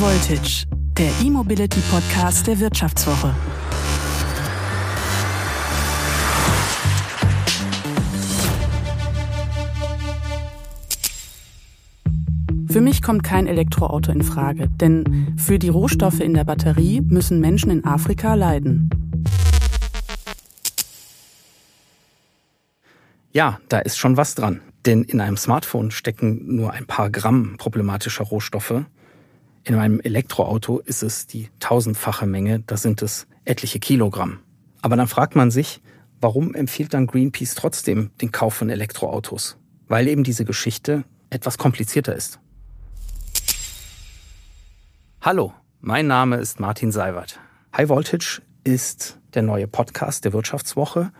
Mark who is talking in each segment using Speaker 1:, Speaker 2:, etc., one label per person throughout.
Speaker 1: Voltage, der E-Mobility Podcast der Wirtschaftswoche. Für mich kommt kein Elektroauto in Frage, denn für die Rohstoffe in der Batterie müssen Menschen in Afrika leiden.
Speaker 2: Ja, da ist schon was dran. Denn in einem Smartphone stecken nur ein paar Gramm problematischer Rohstoffe. In einem Elektroauto ist es die tausendfache Menge, da sind es etliche Kilogramm. Aber dann fragt man sich, warum empfiehlt dann Greenpeace trotzdem den Kauf von Elektroautos? Weil eben diese Geschichte etwas komplizierter ist. Hallo, mein Name ist Martin Seiwert. High Voltage ist der neue Podcast der Wirtschaftswoche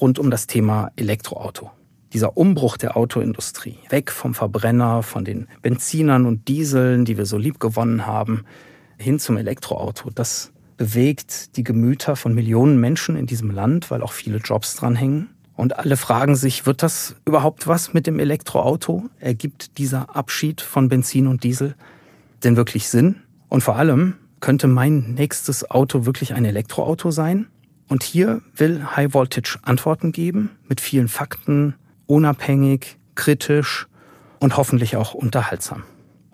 Speaker 2: rund um das Thema Elektroauto. Dieser Umbruch der Autoindustrie, weg vom Verbrenner, von den Benzinern und Dieseln, die wir so lieb gewonnen haben, hin zum Elektroauto, das bewegt die Gemüter von Millionen Menschen in diesem Land, weil auch viele Jobs dranhängen. Und alle fragen sich, wird das überhaupt was mit dem Elektroauto? Ergibt dieser Abschied von Benzin und Diesel denn wirklich Sinn? Und vor allem, könnte mein nächstes Auto wirklich ein Elektroauto sein? Und hier will High Voltage Antworten geben mit vielen Fakten, unabhängig, kritisch und hoffentlich auch unterhaltsam.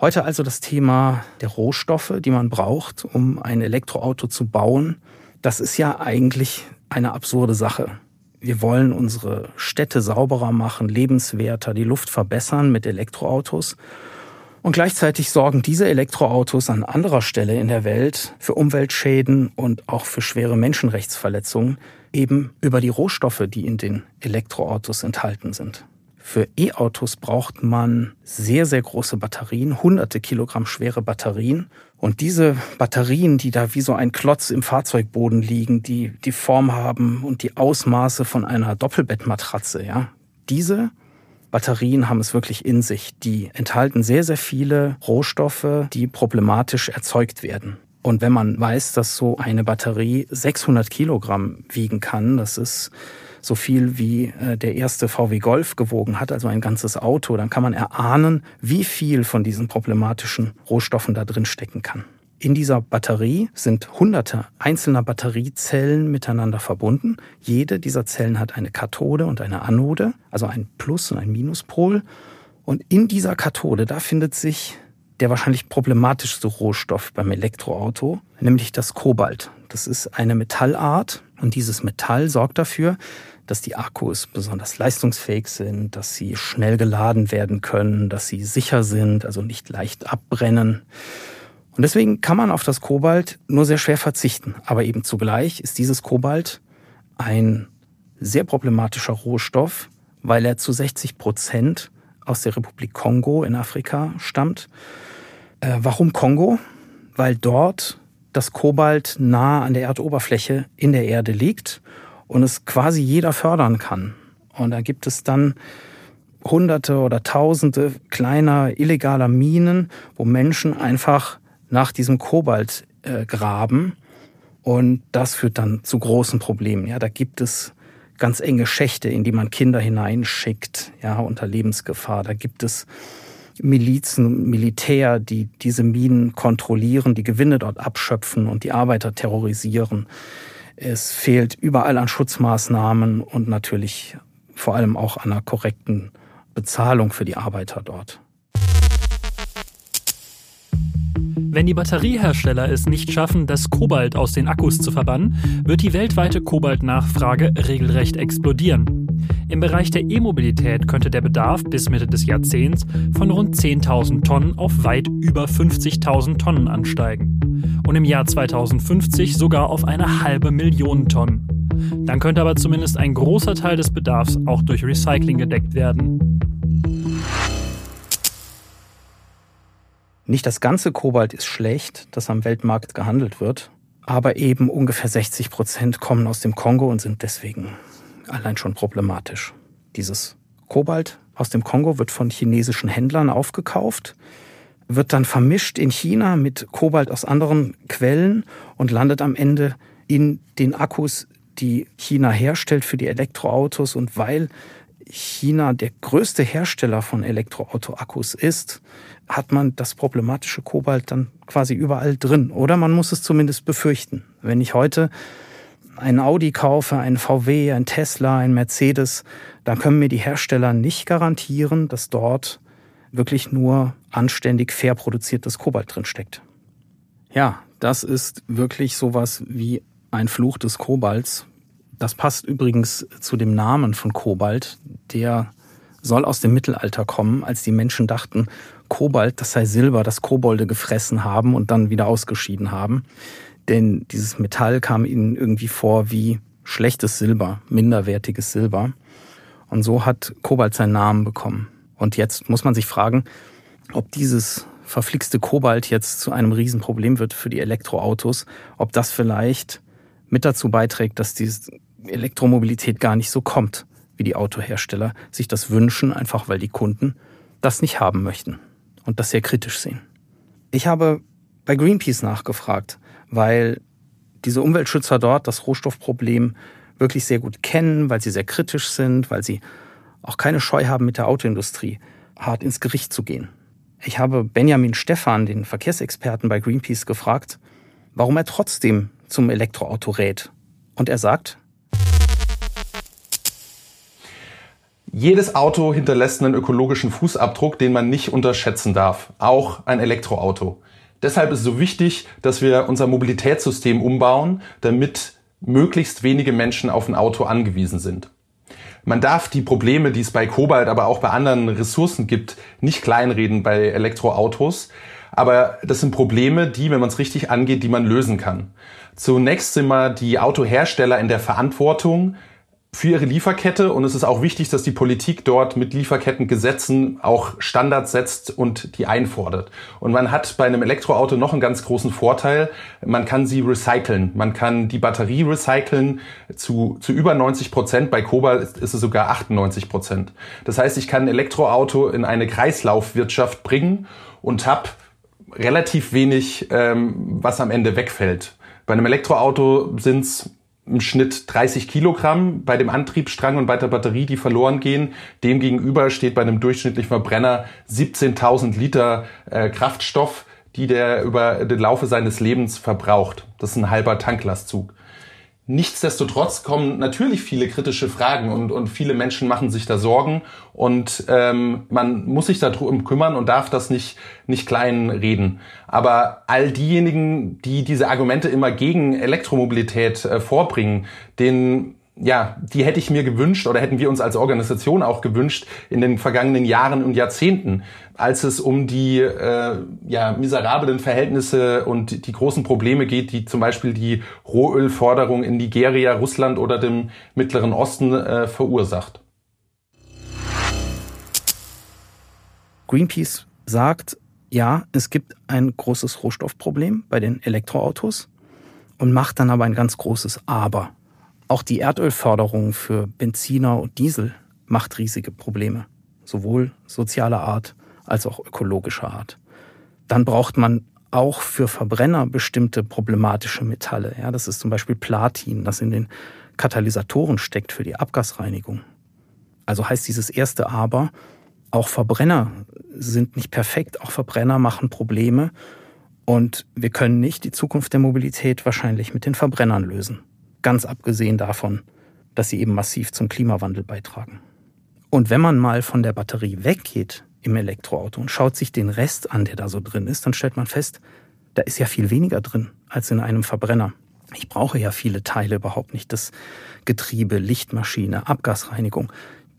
Speaker 2: Heute also das Thema der Rohstoffe, die man braucht, um ein Elektroauto zu bauen. Das ist ja eigentlich eine absurde Sache. Wir wollen unsere Städte sauberer machen, lebenswerter, die Luft verbessern mit Elektroautos. Und gleichzeitig sorgen diese Elektroautos an anderer Stelle in der Welt für Umweltschäden und auch für schwere Menschenrechtsverletzungen, eben über die Rohstoffe, die in den Elektroautos enthalten sind. Für E-Autos braucht man sehr, sehr große Batterien, hunderte Kilogramm schwere Batterien. Und diese Batterien, die da wie so ein Klotz im Fahrzeugboden liegen, die die Form haben und die Ausmaße von einer Doppelbettmatratze, ja, diese Batterien haben es wirklich in sich. Die enthalten sehr, sehr viele Rohstoffe, die problematisch erzeugt werden. Und wenn man weiß, dass so eine Batterie 600 Kilogramm wiegen kann, das ist so viel wie äh, der erste VW Golf gewogen hat, also ein ganzes Auto, dann kann man erahnen, wie viel von diesen problematischen Rohstoffen da drin stecken kann. In dieser Batterie sind hunderte einzelner Batteriezellen miteinander verbunden. Jede dieser Zellen hat eine Kathode und eine Anode, also ein Plus- und ein Minuspol. Und in dieser Kathode, da findet sich der wahrscheinlich problematischste Rohstoff beim Elektroauto, nämlich das Kobalt. Das ist eine Metallart und dieses Metall sorgt dafür, dass die Akkus besonders leistungsfähig sind, dass sie schnell geladen werden können, dass sie sicher sind, also nicht leicht abbrennen. Und deswegen kann man auf das Kobalt nur sehr schwer verzichten. Aber eben zugleich ist dieses Kobalt ein sehr problematischer Rohstoff, weil er zu 60 Prozent aus der Republik Kongo in Afrika stammt. Äh, warum Kongo? Weil dort das Kobalt nah an der Erdoberfläche in der Erde liegt und es quasi jeder fördern kann. Und da gibt es dann Hunderte oder Tausende kleiner illegaler Minen, wo Menschen einfach nach diesem Kobalt äh, graben. Und das führt dann zu großen Problemen. Ja, da gibt es ganz enge Schächte, in die man Kinder hineinschickt, ja, unter Lebensgefahr. Da gibt es Milizen, Militär, die diese Minen kontrollieren, die Gewinne dort abschöpfen und die Arbeiter terrorisieren. Es fehlt überall an Schutzmaßnahmen und natürlich vor allem auch an einer korrekten Bezahlung für die Arbeiter dort.
Speaker 3: Wenn die Batteriehersteller es nicht schaffen, das Kobalt aus den Akkus zu verbannen, wird die weltweite Kobaltnachfrage regelrecht explodieren. Im Bereich der E-Mobilität könnte der Bedarf bis Mitte des Jahrzehnts von rund 10.000 Tonnen auf weit über 50.000 Tonnen ansteigen. Und im Jahr 2050 sogar auf eine halbe Million Tonnen. Dann könnte aber zumindest ein großer Teil des Bedarfs auch durch Recycling gedeckt werden.
Speaker 2: Nicht das ganze Kobalt ist schlecht, das am Weltmarkt gehandelt wird, aber eben ungefähr 60 Prozent kommen aus dem Kongo und sind deswegen allein schon problematisch. Dieses Kobalt aus dem Kongo wird von chinesischen Händlern aufgekauft, wird dann vermischt in China mit Kobalt aus anderen Quellen und landet am Ende in den Akkus, die China herstellt für die Elektroautos. Und weil China der größte Hersteller von Elektroauto-Akkus ist, hat man das problematische Kobalt dann quasi überall drin. Oder man muss es zumindest befürchten. Wenn ich heute einen Audi kaufe, einen VW, einen Tesla, einen Mercedes, dann können mir die Hersteller nicht garantieren, dass dort wirklich nur anständig fair produziertes Kobalt drin steckt. Ja, das ist wirklich sowas wie ein Fluch des Kobalts. Das passt übrigens zu dem Namen von Kobalt, der soll aus dem Mittelalter kommen, als die Menschen dachten, Kobalt, das sei Silber, das Kobolde gefressen haben und dann wieder ausgeschieden haben. Denn dieses Metall kam ihnen irgendwie vor wie schlechtes Silber, minderwertiges Silber. Und so hat Kobalt seinen Namen bekommen. Und jetzt muss man sich fragen, ob dieses verflixte Kobalt jetzt zu einem Riesenproblem wird für die Elektroautos, ob das vielleicht mit dazu beiträgt, dass die Elektromobilität gar nicht so kommt, wie die Autohersteller sich das wünschen, einfach weil die Kunden das nicht haben möchten und das sehr kritisch sehen. Ich habe bei Greenpeace nachgefragt, weil diese Umweltschützer dort das Rohstoffproblem wirklich sehr gut kennen, weil sie sehr kritisch sind, weil sie auch keine Scheu haben, mit der Autoindustrie hart ins Gericht zu gehen. Ich habe Benjamin Stephan, den Verkehrsexperten bei Greenpeace, gefragt, warum er trotzdem zum Elektroauto rät. Und er sagt,
Speaker 4: Jedes Auto hinterlässt einen ökologischen Fußabdruck, den man nicht unterschätzen darf. Auch ein Elektroauto. Deshalb ist es so wichtig, dass wir unser Mobilitätssystem umbauen, damit möglichst wenige Menschen auf ein Auto angewiesen sind. Man darf die Probleme, die es bei Kobalt, aber auch bei anderen Ressourcen gibt, nicht kleinreden bei Elektroautos. Aber das sind Probleme, die, wenn man es richtig angeht, die man lösen kann. Zunächst sind wir die Autohersteller in der Verantwortung, für ihre Lieferkette und es ist auch wichtig, dass die Politik dort mit Lieferkettengesetzen auch Standards setzt und die einfordert. Und man hat bei einem Elektroauto noch einen ganz großen Vorteil. Man kann sie recyceln. Man kann die Batterie recyceln zu, zu über 90 Prozent. Bei Kobalt ist, ist es sogar 98 Prozent. Das heißt, ich kann ein Elektroauto in eine Kreislaufwirtschaft bringen und habe relativ wenig, ähm, was am Ende wegfällt. Bei einem Elektroauto sind es im Schnitt 30 Kilogramm bei dem Antriebsstrang und bei der Batterie, die verloren gehen. Demgegenüber steht bei einem durchschnittlichen Verbrenner 17.000 Liter äh, Kraftstoff, die der über den Laufe seines Lebens verbraucht. Das ist ein halber Tanklastzug. Nichtsdestotrotz kommen natürlich viele kritische Fragen und, und viele Menschen machen sich da Sorgen und ähm, man muss sich darum kümmern und darf das nicht, nicht klein reden. Aber all diejenigen, die diese Argumente immer gegen Elektromobilität äh, vorbringen, denen ja, die hätte ich mir gewünscht oder hätten wir uns als Organisation auch gewünscht in den vergangenen Jahren und Jahrzehnten, als es um die äh, ja, miserablen Verhältnisse und die großen Probleme geht, die zum Beispiel die Rohölforderung in Nigeria, Russland oder dem Mittleren Osten äh, verursacht.
Speaker 2: Greenpeace sagt, ja, es gibt ein großes Rohstoffproblem bei den Elektroautos und macht dann aber ein ganz großes Aber. Auch die Erdölförderung für Benziner und Diesel macht riesige Probleme, sowohl sozialer Art als auch ökologischer Art. Dann braucht man auch für Verbrenner bestimmte problematische Metalle. Ja, das ist zum Beispiel Platin, das in den Katalysatoren steckt für die Abgasreinigung. Also heißt dieses erste Aber, auch Verbrenner sind nicht perfekt, auch Verbrenner machen Probleme und wir können nicht die Zukunft der Mobilität wahrscheinlich mit den Verbrennern lösen ganz abgesehen davon, dass sie eben massiv zum Klimawandel beitragen. Und wenn man mal von der Batterie weggeht im Elektroauto und schaut sich den Rest an, der da so drin ist, dann stellt man fest, da ist ja viel weniger drin als in einem Verbrenner. Ich brauche ja viele Teile überhaupt nicht. Das Getriebe, Lichtmaschine, Abgasreinigung.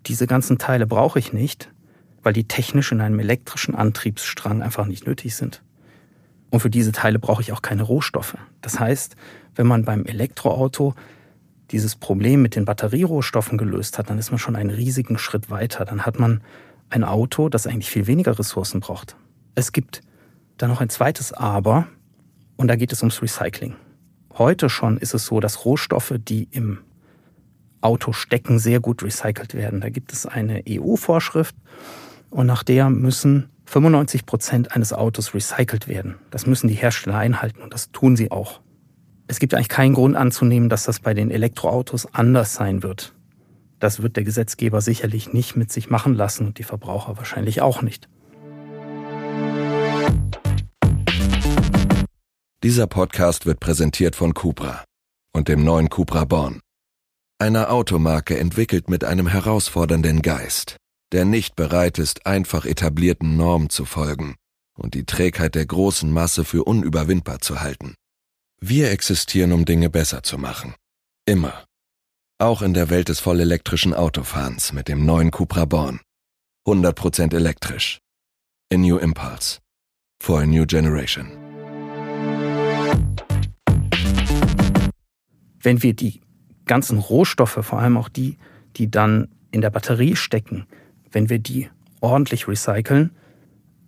Speaker 2: Diese ganzen Teile brauche ich nicht, weil die technisch in einem elektrischen Antriebsstrang einfach nicht nötig sind. Und für diese Teile brauche ich auch keine Rohstoffe. Das heißt, wenn man beim Elektroauto dieses Problem mit den Batterierohstoffen gelöst hat, dann ist man schon einen riesigen Schritt weiter. Dann hat man ein Auto, das eigentlich viel weniger Ressourcen braucht. Es gibt dann noch ein zweites Aber und da geht es ums Recycling. Heute schon ist es so, dass Rohstoffe, die im Auto stecken, sehr gut recycelt werden. Da gibt es eine EU-Vorschrift und nach der müssen 95 Prozent eines Autos recycelt werden. Das müssen die Hersteller einhalten und das tun sie auch. Es gibt eigentlich keinen Grund anzunehmen, dass das bei den Elektroautos anders sein wird. Das wird der Gesetzgeber sicherlich nicht mit sich machen lassen und die Verbraucher wahrscheinlich auch nicht.
Speaker 5: Dieser Podcast wird präsentiert von Cupra und dem neuen Cupra Born. Einer Automarke entwickelt mit einem herausfordernden Geist, der nicht bereit ist, einfach etablierten Normen zu folgen und die Trägheit der großen Masse für unüberwindbar zu halten. Wir existieren, um Dinge besser zu machen. Immer. Auch in der Welt des vollelektrischen Autofahrens mit dem neuen Cupra Born. 100% elektrisch. A New Impulse. For a New Generation.
Speaker 2: Wenn wir die ganzen Rohstoffe, vor allem auch die, die dann in der Batterie stecken, wenn wir die ordentlich recyceln,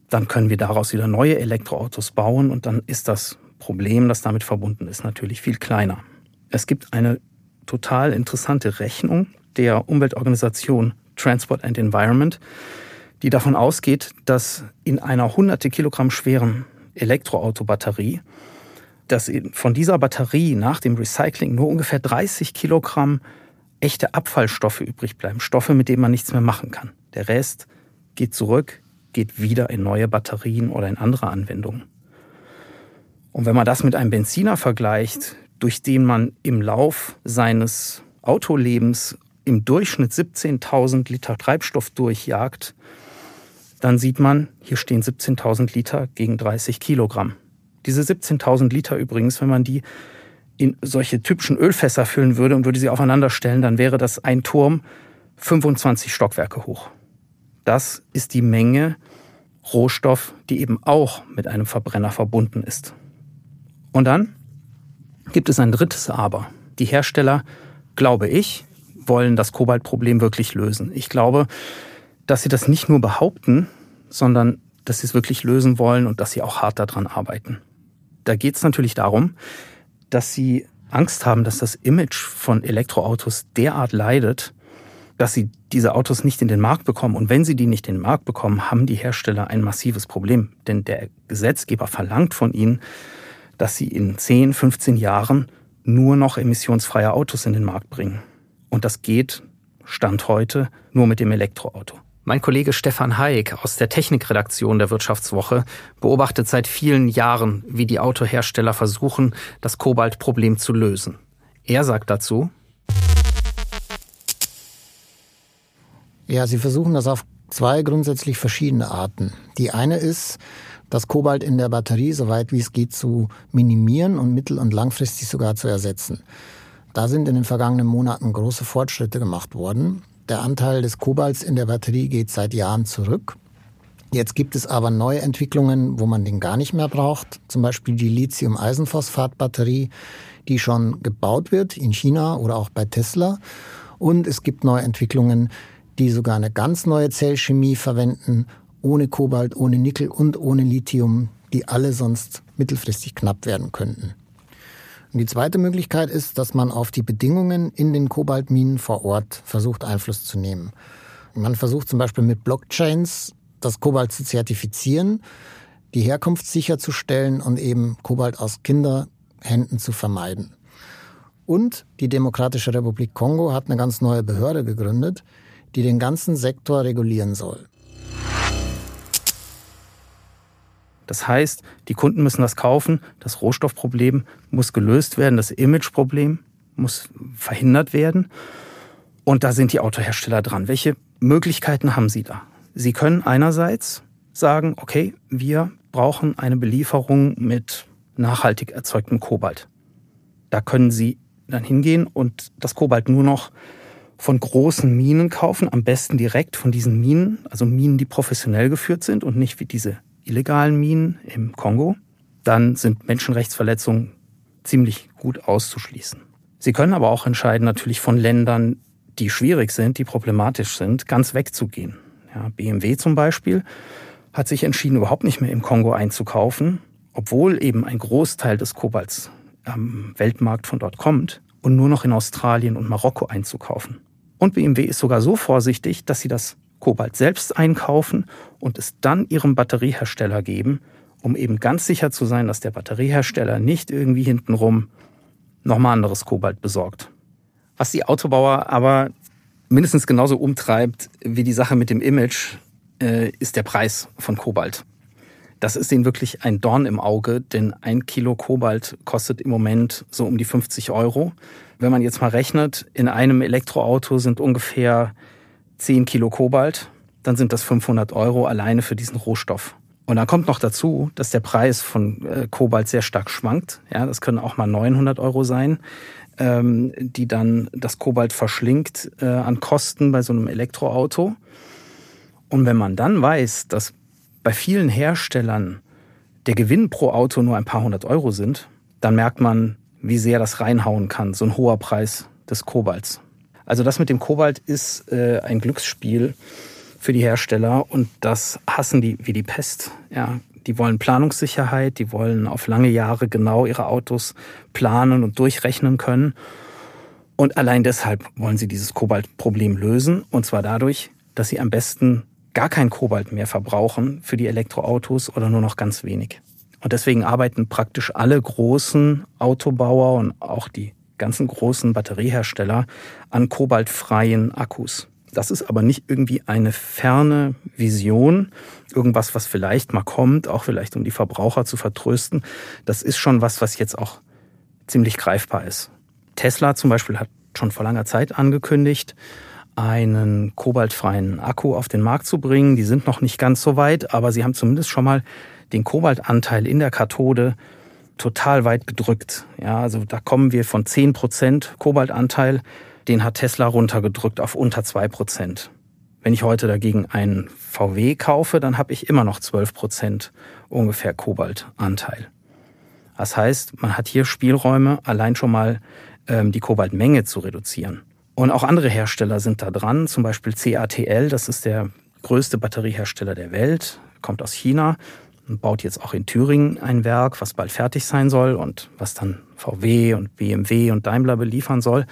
Speaker 2: dann können wir daraus wieder neue Elektroautos bauen und dann ist das Problem, das damit verbunden ist, natürlich viel kleiner. Es gibt eine total interessante Rechnung der Umweltorganisation Transport and Environment, die davon ausgeht, dass in einer hunderte Kilogramm schweren Elektroautobatterie, dass von dieser Batterie nach dem Recycling nur ungefähr 30 Kilogramm echte Abfallstoffe übrig bleiben, Stoffe, mit denen man nichts mehr machen kann. Der Rest geht zurück, geht wieder in neue Batterien oder in andere Anwendungen. Und wenn man das mit einem Benziner vergleicht, durch den man im Lauf seines Autolebens im Durchschnitt 17.000 Liter Treibstoff durchjagt, dann sieht man, hier stehen 17.000 Liter gegen 30 Kilogramm. Diese 17.000 Liter übrigens, wenn man die in solche typischen Ölfässer füllen würde und würde sie aufeinander stellen, dann wäre das ein Turm 25 Stockwerke hoch. Das ist die Menge Rohstoff, die eben auch mit einem Verbrenner verbunden ist. Und dann gibt es ein drittes Aber. Die Hersteller, glaube ich, wollen das Kobaltproblem wirklich lösen. Ich glaube, dass sie das nicht nur behaupten, sondern dass sie es wirklich lösen wollen und dass sie auch hart daran arbeiten. Da geht es natürlich darum, dass sie Angst haben, dass das Image von Elektroautos derart leidet, dass sie diese Autos nicht in den Markt bekommen. Und wenn sie die nicht in den Markt bekommen, haben die Hersteller ein massives Problem. Denn der Gesetzgeber verlangt von ihnen, dass sie in 10, 15 Jahren nur noch emissionsfreie Autos in den Markt bringen. Und das geht, Stand heute, nur mit dem Elektroauto. Mein Kollege Stefan Haig aus der Technikredaktion der Wirtschaftswoche beobachtet seit vielen Jahren, wie die Autohersteller versuchen, das Kobaltproblem zu lösen. Er sagt dazu,
Speaker 6: Ja, sie versuchen das auf zwei grundsätzlich verschiedene Arten. Die eine ist, das Kobalt in der Batterie so weit wie es geht zu minimieren und mittel- und langfristig sogar zu ersetzen. Da sind in den vergangenen Monaten große Fortschritte gemacht worden. Der Anteil des Kobalts in der Batterie geht seit Jahren zurück. Jetzt gibt es aber neue Entwicklungen, wo man den gar nicht mehr braucht. Zum Beispiel die Lithium-Eisenphosphat-Batterie, die schon gebaut wird in China oder auch bei Tesla. Und es gibt neue Entwicklungen, die sogar eine ganz neue Zellchemie verwenden ohne Kobalt, ohne Nickel und ohne Lithium, die alle sonst mittelfristig knapp werden könnten. Und die zweite Möglichkeit ist, dass man auf die Bedingungen in den Kobaltminen vor Ort versucht Einfluss zu nehmen. Man versucht zum Beispiel mit Blockchains das Kobalt zu zertifizieren, die Herkunft sicherzustellen und eben Kobalt aus Kinderhänden zu vermeiden. Und die Demokratische Republik Kongo hat eine ganz neue Behörde gegründet, die den ganzen Sektor regulieren soll.
Speaker 2: Das heißt, die Kunden müssen das kaufen, das Rohstoffproblem muss gelöst werden, das Imageproblem muss verhindert werden. Und da sind die Autohersteller dran. Welche Möglichkeiten haben sie da? Sie können einerseits sagen, okay, wir brauchen eine Belieferung mit nachhaltig erzeugtem Kobalt. Da können Sie dann hingehen und das Kobalt nur noch von großen Minen kaufen, am besten direkt von diesen Minen, also Minen, die professionell geführt sind und nicht wie diese illegalen Minen im Kongo, dann sind Menschenrechtsverletzungen ziemlich gut auszuschließen. Sie können aber auch entscheiden, natürlich von Ländern, die schwierig sind, die problematisch sind, ganz wegzugehen. Ja, BMW zum Beispiel hat sich entschieden, überhaupt nicht mehr im Kongo einzukaufen, obwohl eben ein Großteil des Kobalts am Weltmarkt von dort kommt und nur noch in Australien und Marokko einzukaufen. Und BMW ist sogar so vorsichtig, dass sie das Kobalt selbst einkaufen und es dann ihrem Batteriehersteller geben, um eben ganz sicher zu sein, dass der Batteriehersteller nicht irgendwie hintenrum nochmal anderes Kobalt besorgt. Was die Autobauer aber mindestens genauso umtreibt wie die Sache mit dem Image, äh, ist der Preis von Kobalt. Das ist ihnen wirklich ein Dorn im Auge, denn ein Kilo Kobalt kostet im Moment so um die 50 Euro. Wenn man jetzt mal rechnet, in einem Elektroauto sind ungefähr 10 Kilo Kobalt, dann sind das 500 Euro alleine für diesen Rohstoff. Und dann kommt noch dazu, dass der Preis von äh, Kobalt sehr stark schwankt. Ja, das können auch mal 900 Euro sein, ähm, die dann das Kobalt verschlingt äh, an Kosten bei so einem Elektroauto. Und wenn man dann weiß, dass bei vielen Herstellern der Gewinn pro Auto nur ein paar hundert Euro sind, dann merkt man, wie sehr das reinhauen kann, so ein hoher Preis des Kobalts. Also das mit dem Kobalt ist äh, ein Glücksspiel für die Hersteller und das hassen die wie die Pest. Ja, die wollen Planungssicherheit, die wollen auf lange Jahre genau ihre Autos planen und durchrechnen können. Und allein deshalb wollen sie dieses Kobaltproblem lösen. Und zwar dadurch, dass sie am besten gar kein Kobalt mehr verbrauchen für die Elektroautos oder nur noch ganz wenig. Und deswegen arbeiten praktisch alle großen Autobauer und auch die ganzen großen Batteriehersteller an kobaltfreien Akkus. Das ist aber nicht irgendwie eine ferne Vision, irgendwas, was vielleicht mal kommt, auch vielleicht um die Verbraucher zu vertrösten. Das ist schon was, was jetzt auch ziemlich greifbar ist. Tesla zum Beispiel hat schon vor langer Zeit angekündigt, einen kobaltfreien Akku auf den Markt zu bringen. Die sind noch nicht ganz so weit, aber sie haben zumindest schon mal den Kobaltanteil in der Kathode total weit gedrückt. Ja, also da kommen wir von 10 Prozent Kobaltanteil den hat Tesla runtergedrückt auf unter zwei Prozent. Wenn ich heute dagegen einen VW kaufe, dann habe ich immer noch 12 Prozent ungefähr Kobaltanteil. Das heißt, man hat hier Spielräume, allein schon mal ähm, die Kobaltmenge zu reduzieren. Und auch andere Hersteller sind da dran, zum Beispiel CATL, das ist der größte Batteriehersteller der Welt, kommt aus China und baut jetzt auch in Thüringen ein Werk, was bald fertig sein soll und was dann VW und BMW und Daimler beliefern soll.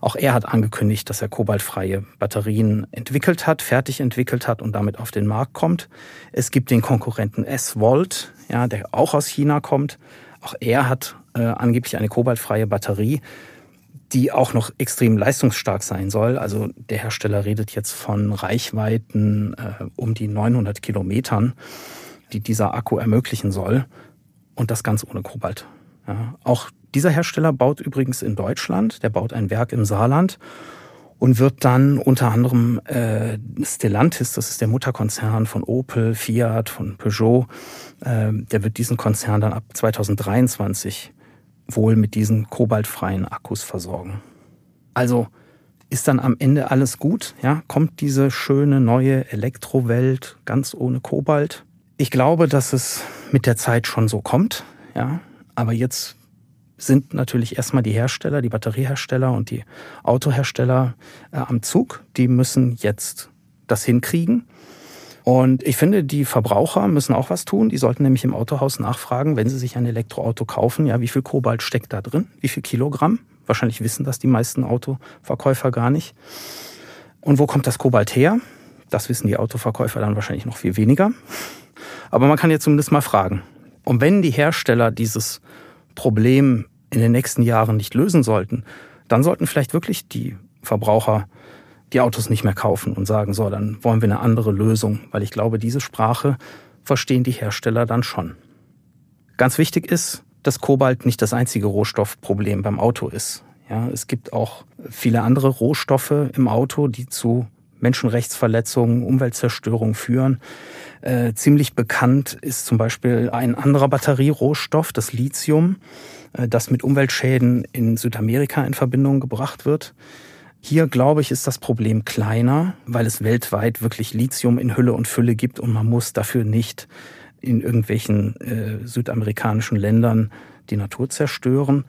Speaker 2: Auch er hat angekündigt, dass er kobaltfreie Batterien entwickelt hat, fertig entwickelt hat und damit auf den Markt kommt. Es gibt den Konkurrenten S-Volt, ja, der auch aus China kommt. Auch er hat äh, angeblich eine kobaltfreie Batterie, die auch noch extrem leistungsstark sein soll. Also der Hersteller redet jetzt von Reichweiten äh, um die 900 Kilometern die dieser Akku ermöglichen soll. Und das ganz ohne Kobalt. Ja, auch dieser Hersteller baut übrigens in Deutschland, der baut ein Werk im Saarland und wird dann unter anderem äh, Stellantis, das ist der Mutterkonzern von Opel, Fiat, von Peugeot, äh, der wird diesen Konzern dann ab 2023 wohl mit diesen kobaltfreien Akkus versorgen. Also ist dann am Ende alles gut? Ja, kommt diese schöne neue Elektrowelt ganz ohne Kobalt? Ich glaube, dass es mit der Zeit schon so kommt, ja. Aber jetzt sind natürlich erstmal die Hersteller, die Batteriehersteller und die Autohersteller äh, am Zug. Die müssen jetzt das hinkriegen. Und ich finde, die Verbraucher müssen auch was tun. Die sollten nämlich im Autohaus nachfragen, wenn sie sich ein Elektroauto kaufen, ja, wie viel Kobalt steckt da drin? Wie viel Kilogramm? Wahrscheinlich wissen das die meisten Autoverkäufer gar nicht. Und wo kommt das Kobalt her? Das wissen die Autoverkäufer dann wahrscheinlich noch viel weniger. Aber man kann jetzt zumindest mal fragen. Und wenn die Hersteller dieses Problem in den nächsten Jahren nicht lösen sollten, dann sollten vielleicht wirklich die Verbraucher die Autos nicht mehr kaufen und sagen, so, dann wollen wir eine andere Lösung, weil ich glaube, diese Sprache verstehen die Hersteller dann schon. Ganz wichtig ist, dass Kobalt nicht das einzige Rohstoffproblem beim Auto ist. Ja, es gibt auch viele andere Rohstoffe im Auto, die zu Menschenrechtsverletzungen, Umweltzerstörung führen. Äh, ziemlich bekannt ist zum Beispiel ein anderer Batterierohstoff, das Lithium, äh, das mit Umweltschäden in Südamerika in Verbindung gebracht wird. Hier, glaube ich, ist das Problem kleiner, weil es weltweit wirklich Lithium in Hülle und Fülle gibt und man muss dafür nicht in irgendwelchen äh, südamerikanischen Ländern die Natur zerstören.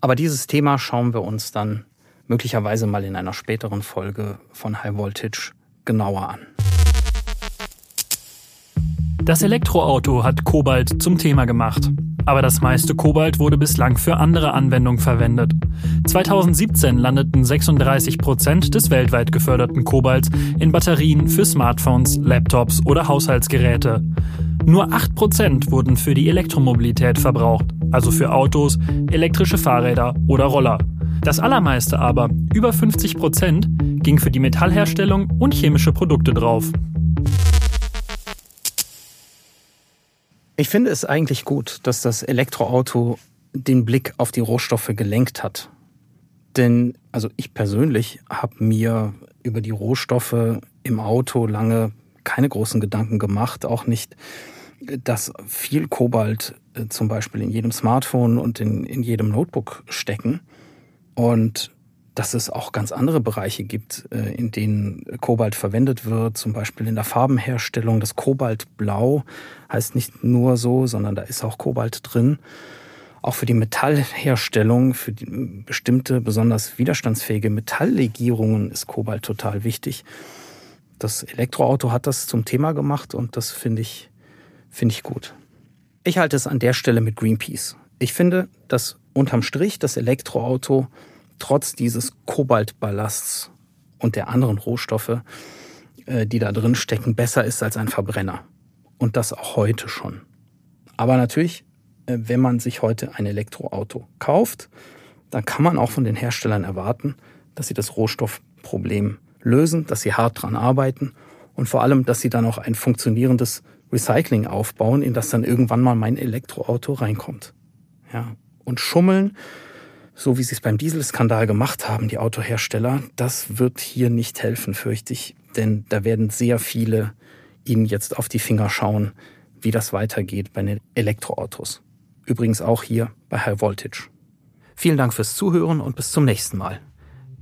Speaker 2: Aber dieses Thema schauen wir uns dann möglicherweise mal in einer späteren Folge von High Voltage genauer an.
Speaker 3: Das Elektroauto hat Kobalt zum Thema gemacht. Aber das meiste Kobalt wurde bislang für andere Anwendungen verwendet. 2017 landeten 36 Prozent des weltweit geförderten Kobalts in Batterien für Smartphones, Laptops oder Haushaltsgeräte. Nur 8 Prozent wurden für die Elektromobilität verbraucht, also für Autos, elektrische Fahrräder oder Roller. Das allermeiste aber, über 50 Prozent, ging für die Metallherstellung und chemische Produkte drauf.
Speaker 2: Ich finde es eigentlich gut, dass das Elektroauto den Blick auf die Rohstoffe gelenkt hat. Denn, also ich persönlich habe mir über die Rohstoffe im Auto lange keine großen Gedanken gemacht, auch nicht, dass viel Kobalt äh, zum Beispiel in jedem Smartphone und in, in jedem Notebook stecken. Und dass es auch ganz andere Bereiche gibt, äh, in denen Kobalt verwendet wird, zum Beispiel in der Farbenherstellung. Das Kobaltblau heißt nicht nur so, sondern da ist auch Kobalt drin. Auch für die Metallherstellung, für die bestimmte besonders widerstandsfähige Metalllegierungen ist Kobalt total wichtig. Das Elektroauto hat das zum Thema gemacht und das finde ich, finde ich gut. Ich halte es an der Stelle mit Greenpeace. Ich finde, dass unterm Strich das Elektroauto trotz dieses Kobaltballasts und der anderen Rohstoffe, äh, die da drin stecken, besser ist als ein Verbrenner. Und das auch heute schon. Aber natürlich, äh, wenn man sich heute ein Elektroauto kauft, dann kann man auch von den Herstellern erwarten, dass sie das Rohstoffproblem lösen, dass sie hart dran arbeiten und vor allem, dass sie dann auch ein funktionierendes Recycling aufbauen, in das dann irgendwann mal mein Elektroauto reinkommt. Ja. Und schummeln, so wie sie es beim Dieselskandal gemacht haben, die Autohersteller, das wird hier nicht helfen, fürchte ich. Denn da werden sehr viele ihnen jetzt auf die Finger schauen, wie das weitergeht bei den Elektroautos. Übrigens auch hier bei High Voltage. Vielen Dank fürs Zuhören und bis zum nächsten Mal.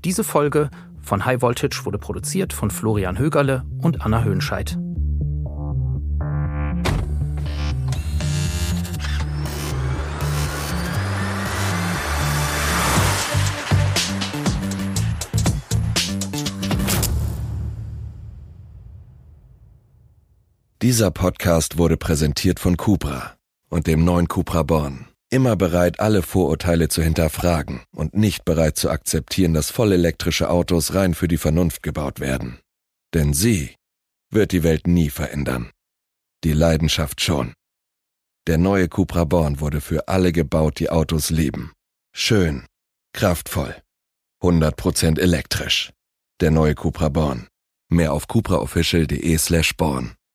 Speaker 2: Diese Folge von High Voltage wurde produziert von Florian Högerle und Anna Höhnscheid.
Speaker 5: Dieser Podcast wurde präsentiert von Cupra und dem neuen Cupra Born. Immer bereit, alle Vorurteile zu hinterfragen und nicht bereit zu akzeptieren, dass vollelektrische Autos rein für die Vernunft gebaut werden. Denn sie wird die Welt nie verändern. Die Leidenschaft schon. Der neue Cupra Born wurde für alle gebaut, die Autos lieben. Schön, kraftvoll, 100% elektrisch. Der neue Cupra Born. Mehr auf cupraofficial.de slash Born.